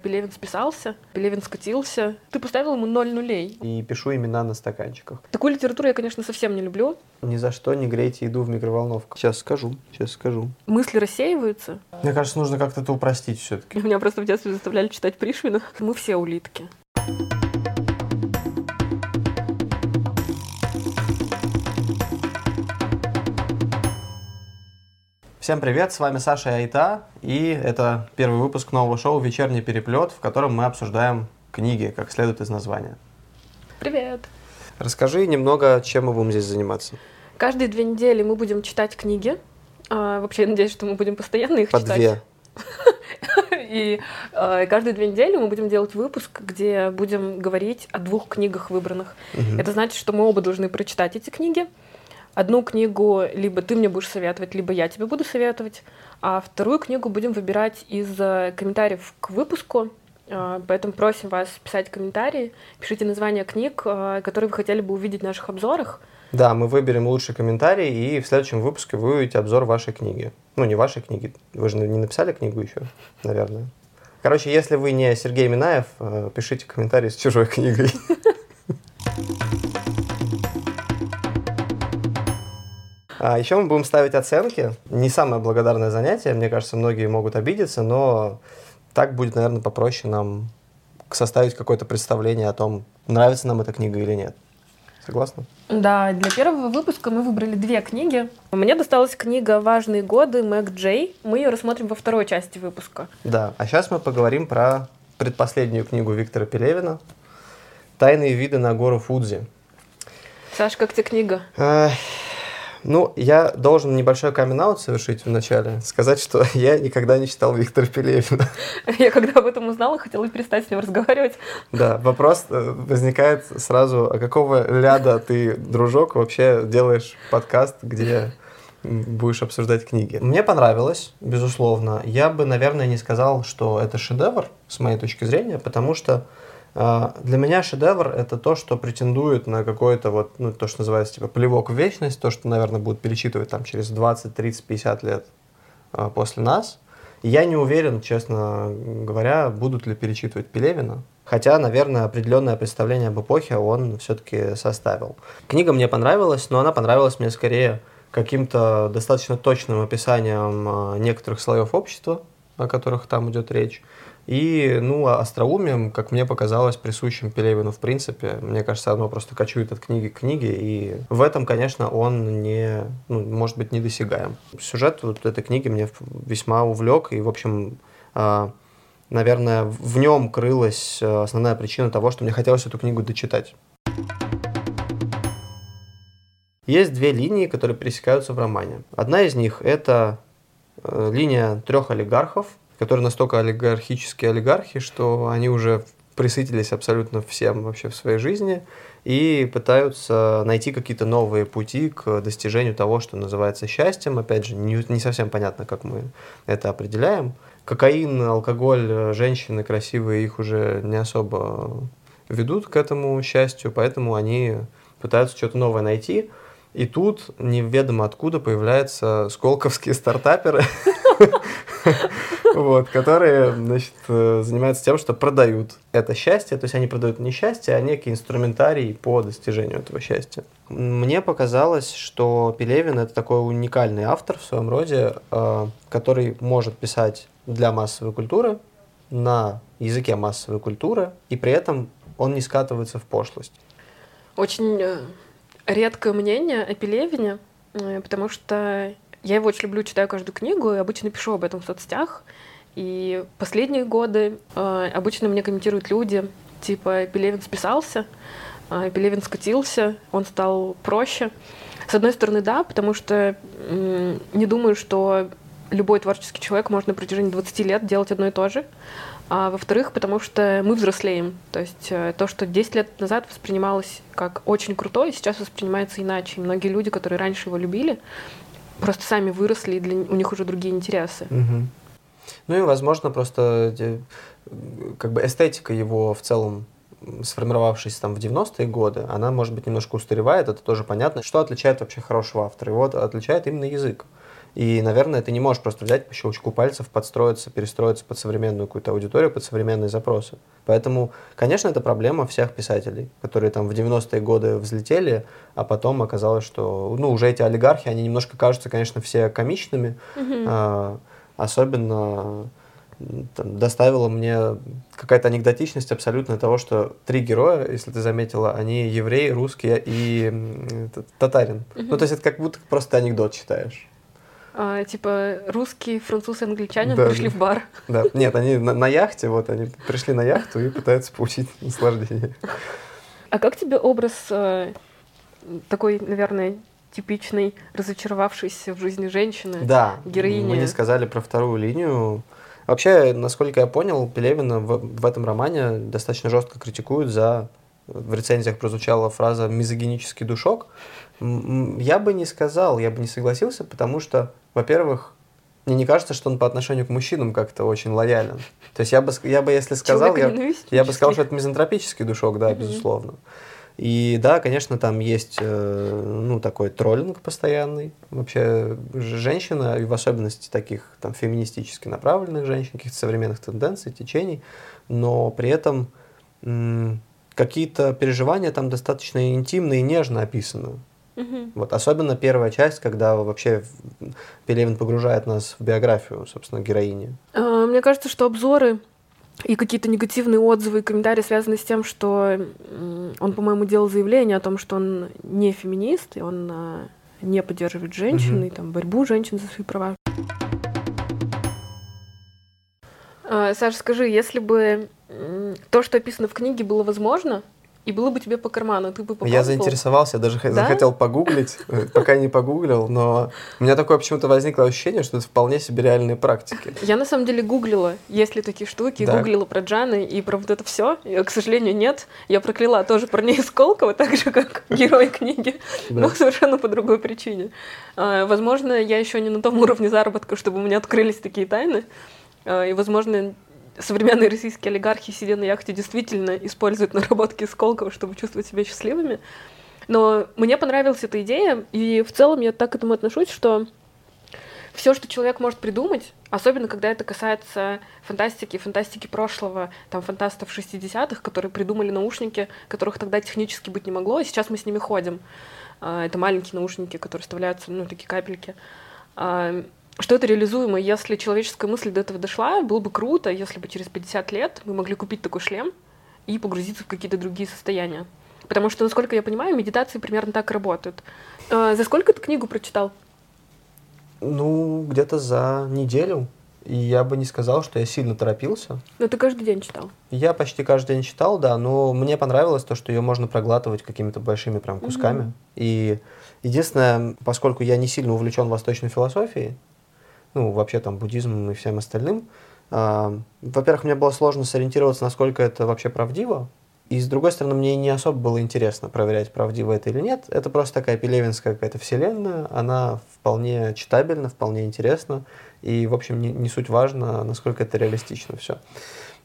Пелевин списался, Пелевин скатился. Ты поставил ему ноль нулей. И пишу имена на стаканчиках. Такую литературу я, конечно, совсем не люблю. Ни за что не грейте еду в микроволновку. Сейчас скажу, сейчас скажу. Мысли рассеиваются. Мне кажется, нужно как-то это упростить все-таки. Меня просто в детстве заставляли читать Пришвина. Мы все улитки. Всем привет, с вами Саша и Айта, и это первый выпуск нового шоу «Вечерний переплет», в котором мы обсуждаем книги, как следует из названия. Привет! Расскажи немного, чем мы будем здесь заниматься. Каждые две недели мы будем читать книги. А, вообще, я надеюсь, что мы будем постоянно их По читать. две. И э, каждые две недели мы будем делать выпуск, где будем говорить о двух книгах выбранных. Мгм. Это значит, что мы оба должны прочитать эти книги. Одну книгу либо ты мне будешь советовать, либо я тебе буду советовать. А вторую книгу будем выбирать из э, комментариев к выпуску. Э, Поэтому просим вас писать комментарии, пишите названия книг, э, которые вы хотели бы увидеть в наших обзорах. Да, мы выберем лучший комментарий, и в следующем выпуске вы увидите обзор вашей книги. Ну, не вашей книги, вы же не написали книгу еще, наверное. Короче, если вы не Сергей Минаев, пишите комментарий с чужой книгой. А еще мы будем ставить оценки. Не самое благодарное занятие, мне кажется, многие могут обидеться, но так будет, наверное, попроще нам составить какое-то представление о том, нравится нам эта книга или нет. Согласна? Да, для первого выпуска мы выбрали две книги. Мне досталась книга «Важные годы» Мэг Джей. Мы ее рассмотрим во второй части выпуска. Да. А сейчас мы поговорим про предпоследнюю книгу Виктора Пелевина «Тайные виды на гору Фудзи». Саш, как тебе книга? Ну, я должен небольшой камин совершить вначале. Сказать, что я никогда не читал Виктора Пелевина. Я когда об этом узнала, хотела перестать с ним разговаривать. Да, вопрос э, возникает сразу, а какого ляда ты, дружок, вообще делаешь подкаст, где будешь обсуждать книги? Мне понравилось, безусловно. Я бы, наверное, не сказал, что это шедевр, с моей точки зрения, потому что для меня шедевр это то, что претендует на какой-то вот, ну, то, что называется, типа, плевок в вечность, то, что, наверное, будут перечитывать там через 20, 30, 50 лет э, после нас. Я не уверен, честно говоря, будут ли перечитывать Пелевина. Хотя, наверное, определенное представление об эпохе он все-таки составил. Книга мне понравилась, но она понравилась мне скорее каким-то достаточно точным описанием э, некоторых слоев общества, о которых там идет речь. И, ну, а остроумием, как мне показалось, присущим Пелевину в принципе. Мне кажется, оно просто кочует от книги к книге, и в этом, конечно, он не, ну, может быть, недосягаем. Сюжет вот этой книги мне весьма увлек, и, в общем, а, наверное, в нем крылась э, основная причина того, что мне хотелось эту книгу дочитать. Есть две линии, которые пересекаются в романе. Одна из них – это э, линия трех олигархов, которые настолько олигархические олигархи, что они уже присытились абсолютно всем вообще в своей жизни и пытаются найти какие-то новые пути к достижению того, что называется счастьем. Опять же, не, не совсем понятно, как мы это определяем. Кокаин, алкоголь, женщины красивые их уже не особо ведут к этому счастью, поэтому они пытаются что-то новое найти. И тут неведомо откуда появляются сколковские стартаперы, вот, которые значит, э, занимаются тем, что продают это счастье. То есть они продают не счастье, а некий инструментарий по достижению этого счастья. Мне показалось, что Пелевин это такой уникальный автор в своем роде, э, который может писать для массовой культуры, на языке массовой культуры, и при этом он не скатывается в пошлость. Очень э, редкое мнение о Пелевине, потому что я его очень люблю, читаю каждую книгу и обычно пишу об этом в соцсетях. И последние годы э, обычно мне комментируют люди, типа Пелевин списался, э, Пелевин скатился, он стал проще. С одной стороны, да, потому что м, не думаю, что любой творческий человек может на протяжении 20 лет делать одно и то же. А во-вторых, потому что мы взрослеем. То есть э, то, что 10 лет назад воспринималось как очень крутое, сейчас воспринимается иначе. И многие люди, которые раньше его любили, просто сами выросли, и для, у них уже другие интересы. Мгм. Ну и, возможно, просто э, как бы эстетика его в целом м, сформировавшаяся там в 90-е годы, она, может быть, немножко устаревает, это тоже понятно. Что отличает вообще хорошего автора? Его отличает именно язык. И, наверное, ты не можешь просто взять по щелчку пальцев, подстроиться, перестроиться под современную какую-то аудиторию, под современные запросы. Поэтому, конечно, это проблема всех писателей, которые там в 90-е годы взлетели, а потом оказалось, что, ну, уже эти олигархи, они немножко кажутся, конечно, все комичными, Мгм. Особенно там, доставила мне какая-то анекдотичность абсолютно того, что три героя, если ты заметила, они еврей, русский и татарин. Ну, то есть это как будто просто анекдот читаешь. А, типа русский, француз и англичанин Да, пришли да. в бар. Да. Нет, они на, на яхте, вот они пришли на яхту и пытаются получить наслаждение. А как тебе образ э, такой, наверное, типичной, разочаровавшейся в жизни женщины? Да, Героиня. мы не сказали про вторую линию. Вообще, насколько я понял, Пелевина в, в этом романе достаточно жестко критикуют за... В рецензиях прозвучала фраза «мизогинический душок». Я бы не сказал, я бы не согласился, потому что, во-первых, мне не кажется, что он по отношению к мужчинам как-то очень лоялен. То есть я бы, я бы если сказал, я, я бы сказал, что это мизантропический душок, да, Мгм. безусловно. И да, конечно, там есть э, ну, такой троллинг постоянный. Вообще женщина, и в особенности таких там феминистически направленных женщин, каких-то современных тенденций, течений, но при этом какие-то переживания там достаточно интимно и нежно описаны. Вот, особенно первая часть, когда вообще Пелевин погружает нас в биографию, собственно, героини. А, Мне кажется, что обзоры и какие-то негативные отзывы и комментарии связаны с тем, что он, по-моему, делал заявление о том, что он не феминист, и он а, не поддерживает женщин, Мгм. и там борьбу женщин за свои права. А, Саш, скажи, если бы то, что описано в книге, было возможно, и было бы тебе по карману, ты бы попробовал? Я заинтересовался, я даже Да? захотел погуглить, э, пока не погуглил, но у меня такое почему-то возникло ощущение, что это вполне себе реальные практики. Я на самом деле гуглила, есть ли такие штуки, Да. гуглила про Джаны и про вот это все. К сожалению, нет. Я прокляла тоже парней из Колково, так же, как герой книги, но Да. совершенно по другой причине. А, Возможно, я еще не на том уровне заработка, чтобы у меня открылись такие тайны. А, И, возможно, современные российские олигархи, сидя на яхте, действительно используют наработки из Колково, чтобы чувствовать себя счастливыми. Но мне понравилась эта идея, и в целом я так к этому отношусь, что все, что человек может придумать, особенно когда это касается фантастики, фантастики прошлого, там фантастов 60-х, которые придумали наушники, которых тогда технически быть не могло, а сейчас мы с ними ходим. А, Это маленькие наушники, которые вставляются, ну, такие капельки. Что это реализуемо, если человеческая мысль до этого дошла, было бы круто, если бы через 50 лет мы могли купить такой шлем и погрузиться в какие-то другие состояния. Потому что, насколько я понимаю, медитации примерно так работают. А, За сколько ты книгу прочитал? Ну, где-то за неделю. И я бы не сказал, что я сильно торопился. Ну, ты каждый день читал. Я почти каждый день читал, да, но мне понравилось то, что ее можно проглатывать какими-то большими прям кусками. Мгм. И единственное, поскольку я не сильно увлечен восточной философией, ну, вообще там буддизмом и всем остальным, а, во-первых, мне было сложно сориентироваться, насколько это вообще правдиво, и с другой стороны, мне не особо было интересно проверять, правдиво это или нет. Это просто такая пелевинская какая-то вселенная, она вполне читабельна, вполне интересна, и, в общем, не, не суть важно, насколько это реалистично все.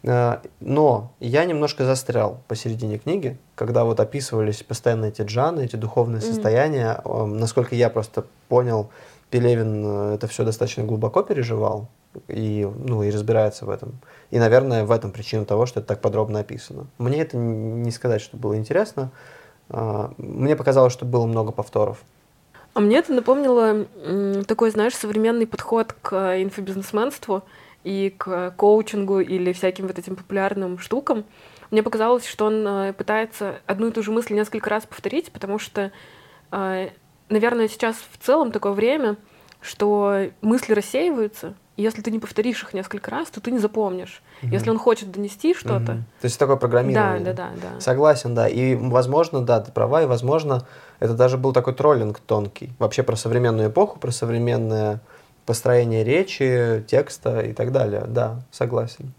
А, Но я немножко застрял посередине книги, когда вот описывались постоянно эти джаны, эти духовные Мгм. состояния. Насколько я просто понял, Пелевин э, это все достаточно глубоко переживал и, ну, и разбирается в этом. И, наверное, в этом причина того, что это так подробно описано. Мне это не сказать, что было интересно. А, Мне показалось, что было много повторов. А мне это напомнило такой, знаешь, современный подход к инфобизнесменству и к коучингу или всяким вот этим популярным штукам. Мне показалось, что он э, пытается одну и ту же мысль несколько раз повторить, потому что, э, наверное, сейчас в целом такое время, что мысли рассеиваются, и если ты не повторишь их несколько раз, то ты не запомнишь. Если он хочет донести что-то, Мгм. То есть такое да, программирование. да, да, да. Согласен, да. И, возможно, да, ты права, и, возможно, это даже был такой троллинг тонкий. Вообще про современную эпоху, про современное построение речи, текста и так далее. Да, согласен.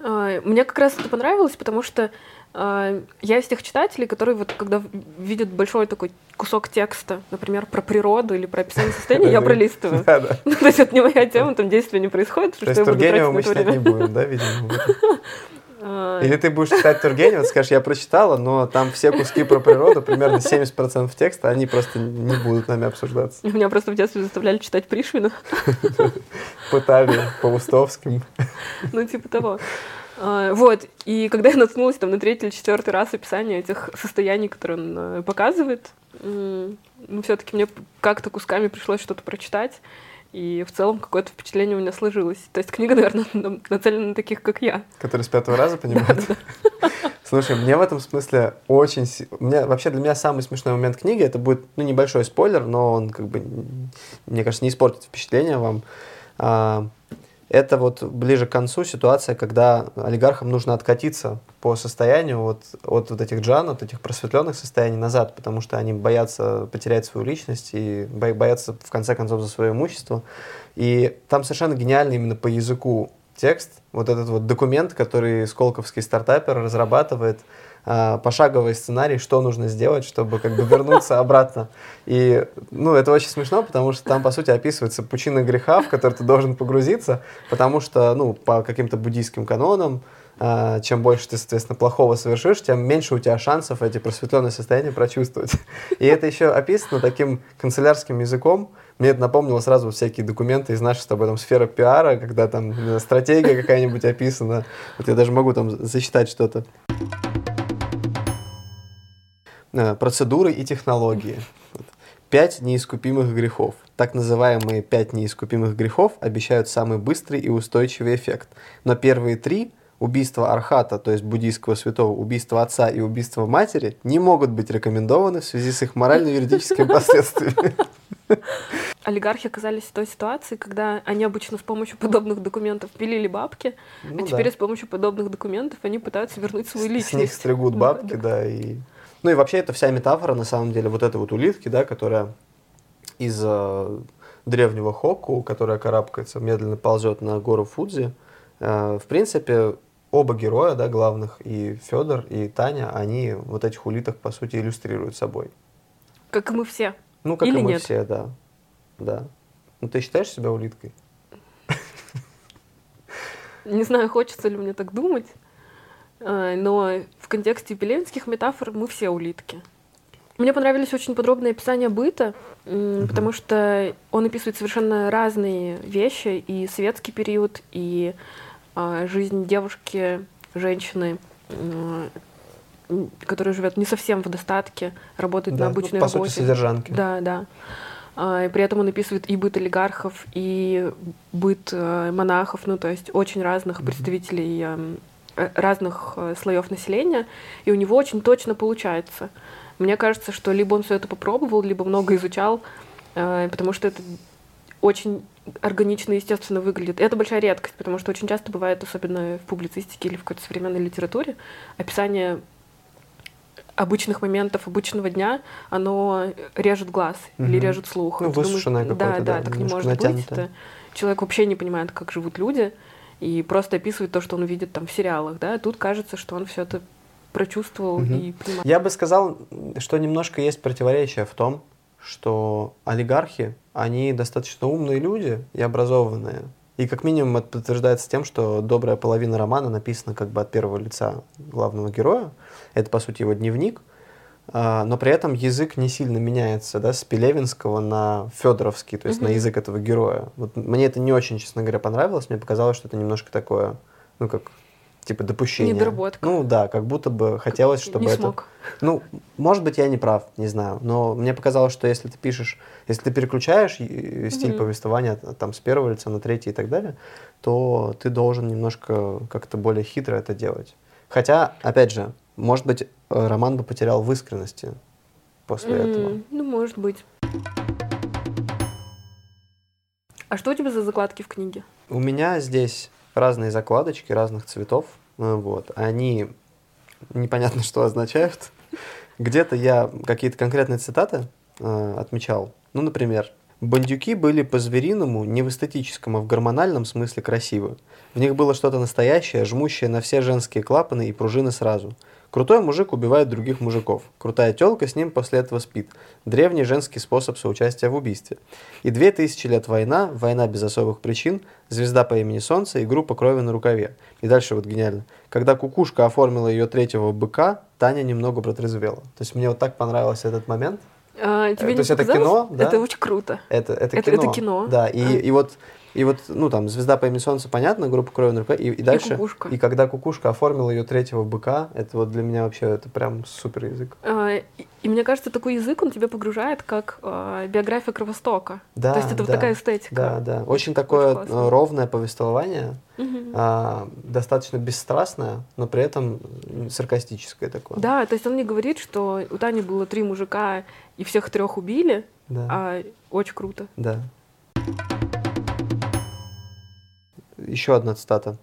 А, Мне как раз это понравилось, потому что я из тех читателей, которые вот когда видят большой такой кусок текста, например, про природу или про описание состояния, я пролистываю. Ну, То есть это не моя тема, там действия не происходит, То что есть я буду Тургенева тратить мы читать не будем, да, видимо? А, А, Или ты будешь читать Тургенева, скажешь, я прочитала, но там все куски про природу, примерно 70% текста, они просто не будут нами обсуждаться. Меня просто в детстве заставляли читать Пришвина. Пытали по Устовским. Ну, типа того. А, Вот, и когда я наткнулась там на третий или четвертый раз описание этих состояний, которые он э, показывает, ну, все-таки мне как-то кусками пришлось что-то прочитать, и в целом какое-то впечатление у меня сложилось. То есть книга, наверное, на- нацелена на таких, как я. Который с пятого раза понимает. Слушай, мне в этом смысле очень... меня, вообще для меня самый смешной момент книги, это будет, ну, небольшой спойлер, но он, как бы, мне кажется, не испортит впечатление вам. Это вот ближе к концу ситуация, когда олигархам нужно откатиться по состоянию вот, от вот этих джан, от этих просветленных состояний назад, потому что они боятся потерять свою личность и бо- боятся, в конце концов, за свое имущество. И там совершенно гениальный именно по языку текст, вот этот вот документ, который сколковский стартапер разрабатывает, а, пошаговый сценарий, что нужно сделать, чтобы как бы вернуться обратно. И, ну, это очень смешно, потому что там, по сути, описывается пучина греха, в который ты должен погрузиться, потому что, ну, по каким-то буддийским канонам, а, чем больше ты, соответственно, плохого совершишь, тем меньше у тебя шансов эти просветленные состояния прочувствовать. И это еще описано таким канцелярским языком. Мне это напомнило сразу всякие документы из нашей с тобой там сферы пиара, когда там стратегия какая-нибудь описана. Вот я даже могу там зачитать что-то. Э, Процедуры и технологии. Пять неискупимых грехов. Так называемые пять неискупимых грехов обещают самый быстрый и устойчивый эффект. Но первые три убийство архата, то есть буддийского святого, убийство отца и убийство матери, не могут быть рекомендованы в связи с их морально-юридическими последствиями. Олигархи оказались в той ситуации, когда они обычно с помощью подобных документов пилили бабки, Ну а теперь да. с помощью подобных документов они пытаются вернуть свою С- С них личность. стригут бабки, да. да, и... Ну и вообще это вся метафора, на самом деле, вот этой вот улитки, да, которая из э, древнего Хокку, которая карабкается, медленно ползет на гору Фудзи. Э, в принципе, оба героя, да, главных, и Федор, и Таня, они вот этих улиток, по сути, иллюстрируют собой. Как и мы все. Ну, как Или и мы нет? все, да. Да. Ну, ты считаешь себя улиткой? Не знаю, хочется ли мне так думать, э, но в контексте пелевинских метафор мы все улитки. Мне понравились очень подробные описания быта, потому что он описывает совершенно разные вещи, и светский период, и жизнь девушки, женщины, которая живет не совсем в достатке, работает Да, на ну, обычной по работе. сути, содержанки. Да, да. А, И при этом он описывает и быт олигархов, и быт э, монахов, ну, то есть очень разных Мгм. представителей эм, э, разных э, слоев населения, и у него очень точно получается. Мне кажется, что либо он все это попробовал, либо много изучал, э, потому что это очень органично и естественно выглядит. И это большая редкость, потому что очень часто бывает, особенно в публицистике или в какой-то современной литературе, описание обычных моментов, обычного дня, оно режет глаз или Мгм. режет слух. Ну, думаешь, высушенное Да, какое-то, да, да, так не может быть. натянутое. Это человек вообще не понимает, как живут люди, и просто описывает то, что он видит там в сериалах, да. Тут кажется, что он все это прочувствовал Мгм. и понимает. Я бы сказал, что немножко есть противоречие в том, что олигархи, они достаточно умные люди и образованные. И как минимум это подтверждается тем, что добрая половина романа написана как бы от первого лица главного героя. Это, по сути, его дневник. А, Но при этом язык не сильно меняется да, с Пелевинского на Федоровский, то есть на Мгм. язык этого героя. Вот мне это не очень, честно говоря, понравилось. Мне показалось, что это немножко такое, ну как, типа допущение. Недоработка. Ну да, как будто бы хотелось, чтобы не это... смог. Ну, может быть, я не прав, не знаю. Но мне показалось, что если ты пишешь, если ты переключаешь и- стиль Мгм. повествования там с первого лица на третий и так далее, то ты должен немножко как-то более хитро это делать. Хотя, опять же, может быть, э, роман бы потерял в искренности после этого. М, Ну, может быть. А что у тебя за закладки в книге? У меня здесь разные закладочки разных цветов. э, Вот. Они непонятно что означают. Где-то я какие-то конкретные цитаты э, отмечал. Ну, например, «Бандюки были по-звериному, не в эстетическом, а в гормональном смысле красивы. В них было что-то настоящее, жмущее на все женские клапаны и пружины сразу. Крутой мужик убивает других мужиков. Крутая телка с ним после этого спит. Древний женский способ соучастия в убийстве. И две тысячи лет война, война без особых причин, звезда по имени Солнце и группа крови на рукаве. И дальше вот гениально. Когда кукушка оформила ее третьего быка, Таня немного протрезвела. То есть мне вот так понравился этот момент. А, тебе Э, не то есть это показалось? кино, да? Это очень круто. Это, это, Это- кино. это кино. Да, и, А. и вот и вот, ну, там, «Звезда по имени Солнце», понятно, группа крови на рукаве, и, и дальше... кукушка. И когда кукушка оформила ее третьего быка, это вот для меня вообще, это прям супер язык. А, и, и мне кажется, такой язык, он тебя погружает, как а, биография Кровостока. Да, То есть это вот да, такая эстетика. Да, да. Очень такое классно. э, ровное повествование, а, достаточно бесстрастное, но при этом саркастическое такое. Да, то есть он не говорит, что у Тани было три мужика и всех трех убили, Да. а очень круто. Да. Еще одна цитата.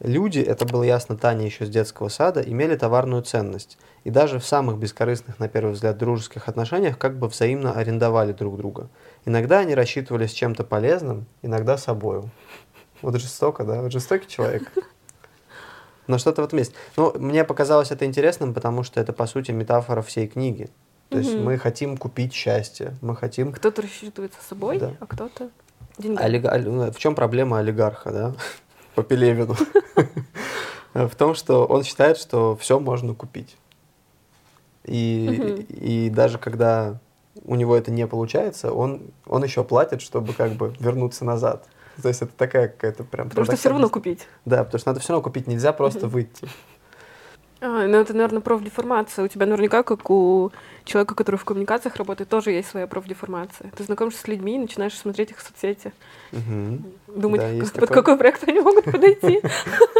Люди, это было ясно Тане еще с детского сада, имели товарную ценность. И даже в самых бескорыстных, на первый взгляд, дружеских отношениях как бы взаимно арендовали друг друга. Иногда они рассчитывались чем-то полезным, иногда собою. Вот жестоко, да? Вот жестокий человек. Но что-то в этом есть. Ну, мне показалось это интересным, потому что это, по сути, метафора всей книги. То есть мы хотим купить счастье, мы хотим Кто-то рассчитывается собой, Да. а кто-то деньгами. Олига- оли- ну, В чем проблема олигарха, да? По Пелевину. В том, что он считает, что все можно купить. И, и даже когда у него это не получается, он, он еще платит, чтобы как бы вернуться назад. То есть это такая какая-то прям... Потому что все равно купить. Да, потому что надо все равно купить, нельзя просто выйти. А, ну это, наверное, профдеформация. У тебя наверняка, как у человека, который в коммуникациях работает, тоже есть своя профдеформация. Ты знакомишься с людьми и начинаешь смотреть их соцсети. Мгм. Думать, Да, есть под такое. какой проект они могут подойти.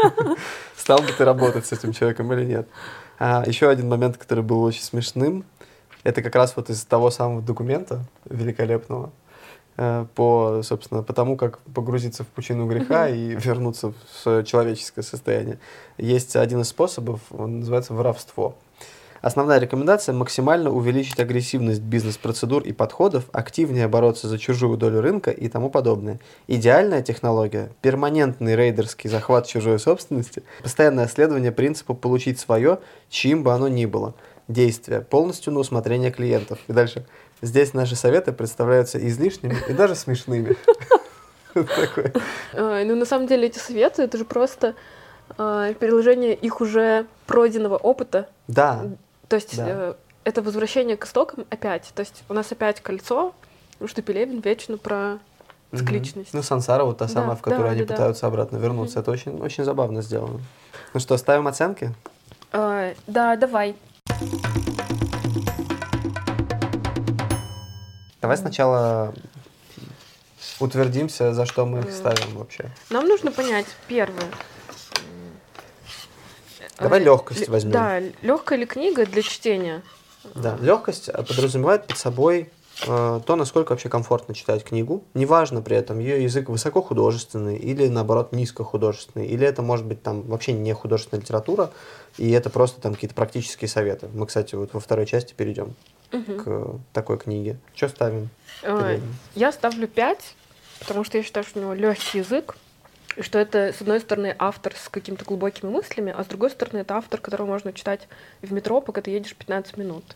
Стал бы ты работать с этим человеком или нет? А, еще один момент, который был очень смешным, это как раз вот из того самого документа великолепного, по, собственно, по тому, как погрузиться в пучину греха и вернуться в человеческое состояние. Есть один из способов, он называется воровство. Основная рекомендация – максимально увеличить агрессивность бизнес-процедур и подходов, активнее бороться за чужую долю рынка и тому подобное. Идеальная технология – перманентный рейдерский захват чужой собственности, постоянное следование принципу «получить свое», чьим бы оно ни было. Действия полностью на усмотрение клиентов. И дальше. Здесь наши советы представляются излишними и даже смешными. Ну, на самом деле, эти советы, это же просто а, переложение их уже пройденного опыта. Да, То есть э, это возвращение к истокам опять. То есть у нас опять кольцо, потому что Пелевин вечно про цикличность. Ну, Сансара вот та самая, в которую они пытаются обратно вернуться. Это очень, очень забавно сделано. Ну что, ставим оценки? А, Да, давай. Давай сначала утвердимся, за что мы их ставим вообще. Нам нужно понять первое. Давай Э, легкость возьмем. Да, легкая ли книга для чтения? Да, легкость э, подразумевает под собой э, то, насколько вообще комфортно читать книгу. Неважно при этом, ее язык высокохудожественный или, наоборот, низкохудожественный. Или это может быть там вообще не художественная литература, и это просто там какие-то практические советы. Мы, кстати, вот во второй части перейдем К такой книге. Что ставим? Э? Я ставлю 5, потому что я считаю, что у него легкий язык, и что это, с одной стороны, автор с какими-то глубокими мыслями, а с другой стороны, это автор, которого можно читать в метро, пока ты едешь 15 минут.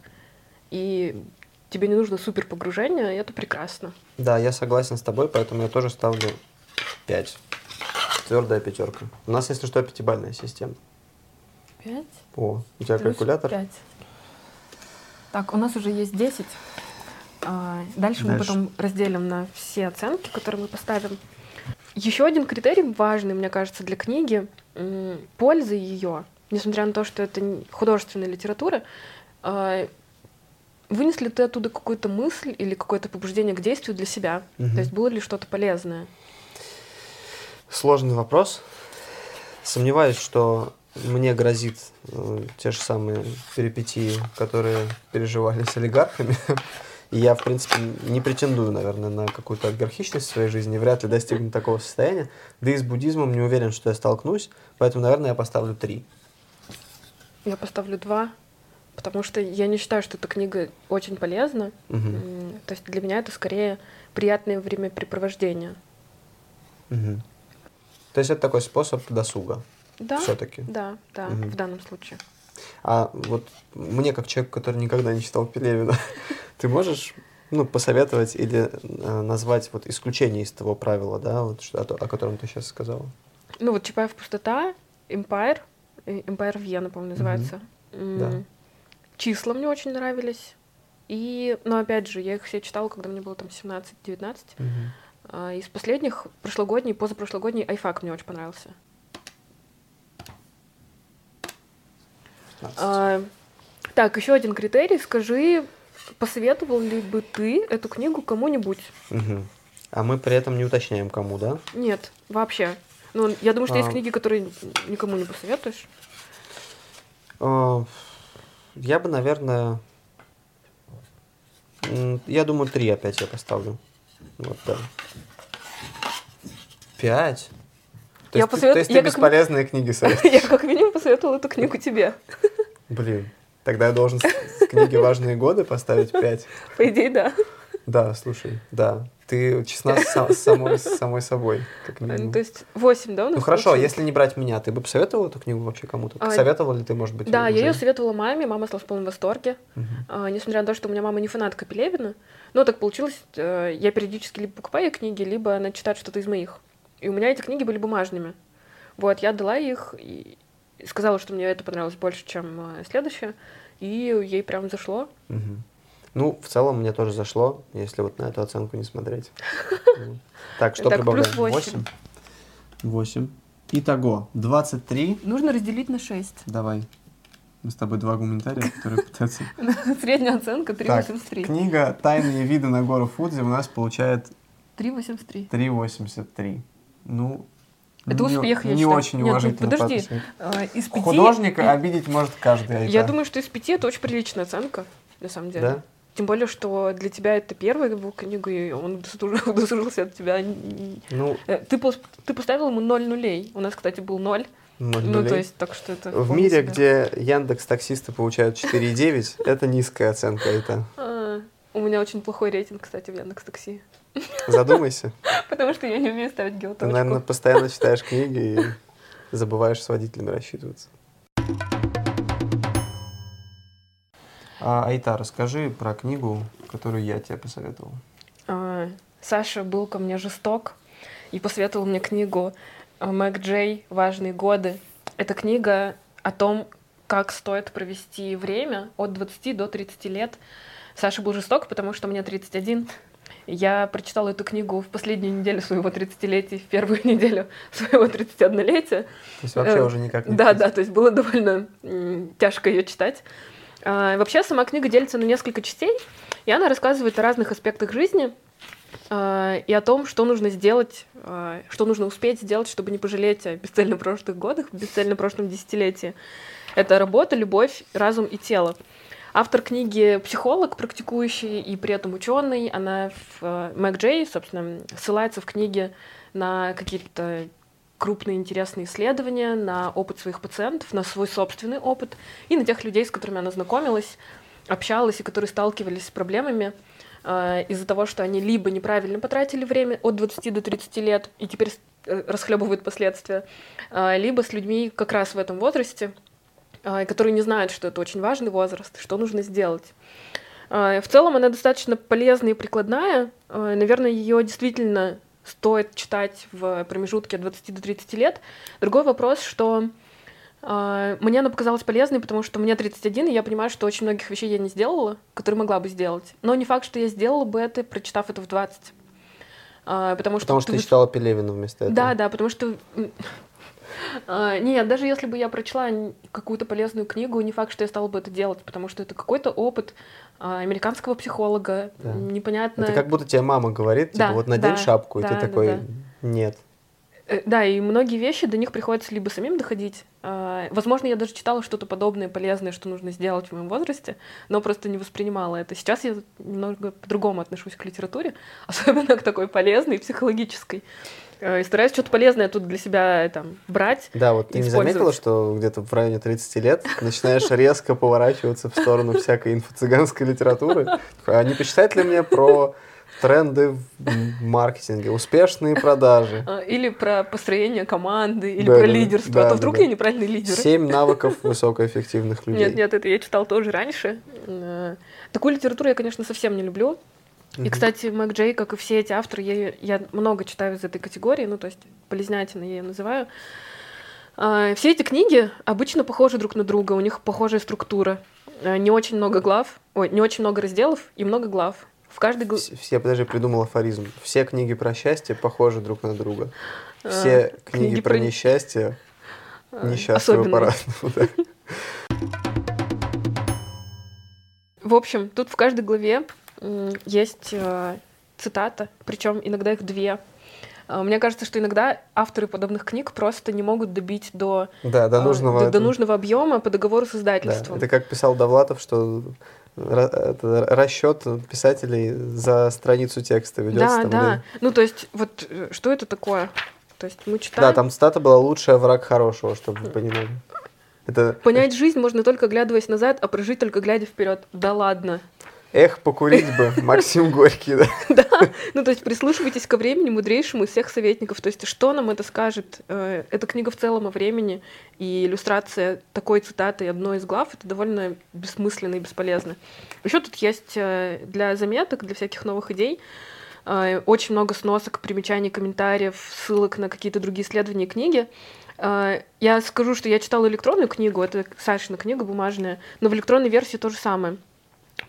И тебе не нужно супер погружение, и это прекрасно. Да, я согласен с тобой, поэтому я тоже ставлю 5. Твердая пятерка. У нас, если что, пятибальная система. 5 О, у тебя калькулятор? 5. Так, у нас уже есть 10. А, Дальше, мы Дальше. потом разделим на все оценки, которые мы поставим. Еще один критерий важный, мне кажется, для книги польза ее, несмотря на то, что это художественная литература, а, вынес ли ты оттуда какую-то мысль или какое-то побуждение к действию для себя? Мгм. То есть было ли что-то полезное? Сложный вопрос. Сомневаюсь, что мне грозит э, те же самые перипетии, которые переживали с олигархами. И я, в принципе, не претендую, наверное, на какую-то олигархичность в своей жизни, вряд ли достигну такого состояния. Да и с буддизмом не уверен, что я столкнусь, поэтому, наверное, я поставлю три. Я поставлю два, потому что я не считаю, что эта книга очень полезна. М, То есть для меня это скорее приятное времяпрепровождение. Мгм. То есть это такой способ досуга Да, все-таки. да, да, Мгм. в данном случае. А вот мне, как человек, который никогда не читал Пелевина, ты можешь ну, посоветовать или э, назвать вот исключение из того правила, да, вот, что, о, о котором ты сейчас сказала? Ну вот Чапаев «Пустота», «Empire», «Empire Вена», по-моему, называется. Mm-hmm. Да. Числа мне очень нравились. И, но опять же, я их все читала, когда мне было там 17-19. Mm-hmm. А, из последних, прошлогодний, позапрошлогодний, Айфак мне очень понравился. А, так, еще один критерий. Скажи, посоветовал ли бы ты эту книгу кому-нибудь? Угу. А мы при этом не уточняем, кому, да? Нет, вообще. Ну, я думаю, что а... есть книги, которые никому не посоветуешь. А, я бы, наверное... Я думаю, три опять я поставлю. Вот, да. Пять? То я есть, посовет... то есть я ты бесполезные как... книги советуешь? Я как минимум посоветовала эту книгу тебе. Блин. Тогда я должен с книги «Важные годы» поставить 5. По идее, да. Да, слушай, да. Ты честна с, самой, с самой собой, как минимум. То есть 8, да, у нас Ну хорошо, если не брать меня, ты бы посоветовала эту книгу вообще кому-то? А, советовала ли ты, может быть? Да, я ее советовала маме, мама стала в полном восторге. Угу. А, несмотря на то, что у меня мама не фанатка Пелевина, но так получилось, э, я периодически либо покупаю книги, либо она читает что-то из моих. И у меня эти книги были бумажными. Вот, я дала их и сказала, что мне это понравилось больше, чем э, следующее и ей прям зашло. Угу. Ну, в целом мне тоже зашло, если вот на эту оценку не смотреть. Так, что прибавляем? 8. 8. Итого, 23. Нужно разделить на 6. Давай. Мы с тобой два гуманитария, которые пытаются... Средняя оценка 3,83. Книга «Тайные виды на гору Фудзи» у нас получает... 3,83. 3,83. Ну, это не, успех, я Не считаю. очень уважительно. Нет, подожди. А, из пяти... Художника обидеть может каждый. Я думаю, что из пяти это очень приличная оценка, на самом деле. Да? Тем более, что для тебя это первая его книга, и он удосужился от тебя. Ну, э, ты, ты поставил ему ноль нулей. У нас, кстати, был ноль. Ноль ну, то есть, так что это... В мире, себя. где Яндекс таксисты получают 4,9, это низкая оценка. Это... А, у меня очень плохой рейтинг, кстати, в Яндекс Такси. Задумайся. Потому что я не умею ставить геоточку. Ты, наверное, постоянно читаешь книги и забываешь с водителями рассчитываться. А, Айта, расскажи про книгу, которую я тебе посоветовал. А, Саша был ко мне жесток и посоветовал мне книгу а, Мэг Джей «Важные годы». Это книга о том, как стоит провести время от 20 до 30 лет. Саша был жесток, потому что мне 31, я прочитала эту книгу в последнюю неделю своего 30-летия, в первую неделю своего 31-летия. То есть вообще э, уже никак не Да, да, то есть было довольно тяжко ее читать. А, вообще сама книга делится на несколько частей, и она рассказывает о разных аспектах жизни а, и о том, что нужно сделать, а, что нужно успеть сделать, чтобы не пожалеть о бесцельно прошлых годах, бесцельно прошлом десятилетии. Это работа, любовь, разум и тело. Автор книги психолог, практикующий и при этом ученый. Она в э, Мэг Джей, собственно, ссылается в книге на какие-то крупные интересные исследования, на опыт своих пациентов, на свой собственный опыт и на тех людей, с которыми она знакомилась, общалась и которые сталкивались с проблемами э, из-за того, что они либо неправильно потратили время от 20 до 30 лет и теперь э, расхлебывают последствия, э, либо с людьми как раз в этом возрасте, которые не знают, что это очень важный возраст, что нужно сделать. А, в целом она достаточно полезная и прикладная. А, наверное, ее действительно стоит читать в промежутке от 20 до 30 лет. Другой вопрос, что мне она показалась полезной, потому что мне 31, и я понимаю, что очень многих вещей я не сделала, которые могла бы сделать. Но не факт, что я сделала бы это, прочитав это в 20. Потому, потому что, что ты читала Пелевина вместо этого. Да, да, потому что а, нет, даже если бы я прочла какую-то полезную книгу, не факт, что я стала бы это делать, потому что это какой-то опыт а, американского психолога, да. непонятно. Это как будто тебе мама говорит, типа, да, вот надень да, шапку, и да, ты такой, да, да. нет. Э, да, и многие вещи до них приходится либо самим доходить. А, возможно, я даже читала что-то подобное, полезное, что нужно сделать в моем возрасте, но просто не воспринимала это. Сейчас я немного по-другому отношусь к литературе, особенно к такой полезной, психологической. Э, и стараюсь что-то полезное тут для себя там брать. Да, вот ты не заметила, что где-то в районе 30 лет начинаешь резко поворачиваться в сторону всякой инфо-цыганской литературы? А не почитать ли мне про тренды в маркетинге, успешные продажи. А, Или про построение команды, или Да, про лидерство. да, а то вдруг да. я неправильный лидер. Семь навыков высокоэффективных людей. Нет, нет, это я читал тоже раньше. Э, Такую литературу я, конечно, совсем не люблю. И, Мгм. кстати, Мэг Джей, как и все эти авторы, я, я много читаю из этой категории, ну, то есть полезнятина я ее называю. А, Все эти книги обычно похожи друг на друга, у них похожая структура. Э, Не очень много глав, ой, не очень много разделов и много глав. В каждой гл- Все, подожди, придумал афоризм. Все книги про счастье похожи друг на друга. А, Все книги, книги про про- несчастье э, несчастливы по-разному. да. В общем, тут в каждой главе есть э, цитата, причем иногда их две. А, Мне кажется, что иногда авторы подобных книг просто не могут добить до, Да, до а, нужного. до, до нужного объема по договору с Да, издательством. это как писал Довлатов, что расчет писателей за страницу текста ведется. да, там, да. Ну, то есть, вот э, что это такое? То есть мы Да, читаем. там цитата была лучшая враг хорошего, чтобы вы понимали. Это Понять жизнь можно только глядываясь назад, а прожить только глядя вперед. Да ладно. Эх, покурить бы, Максим Горький, да. Да. Ну, то есть прислушивайтесь ко времени мудрейшему из всех советников. То есть что нам это скажет? Э, Эта книга в целом о времени, и иллюстрация такой цитаты одной из глав, это довольно бессмысленно и бесполезно. Еще тут есть э, для заметок, для всяких новых идей, э, очень много сносок, примечаний, комментариев, ссылок на какие-то другие исследования и книги. Я скажу, что я читала электронную книгу, это Сашина книга бумажная, но в электронной версии то же самое.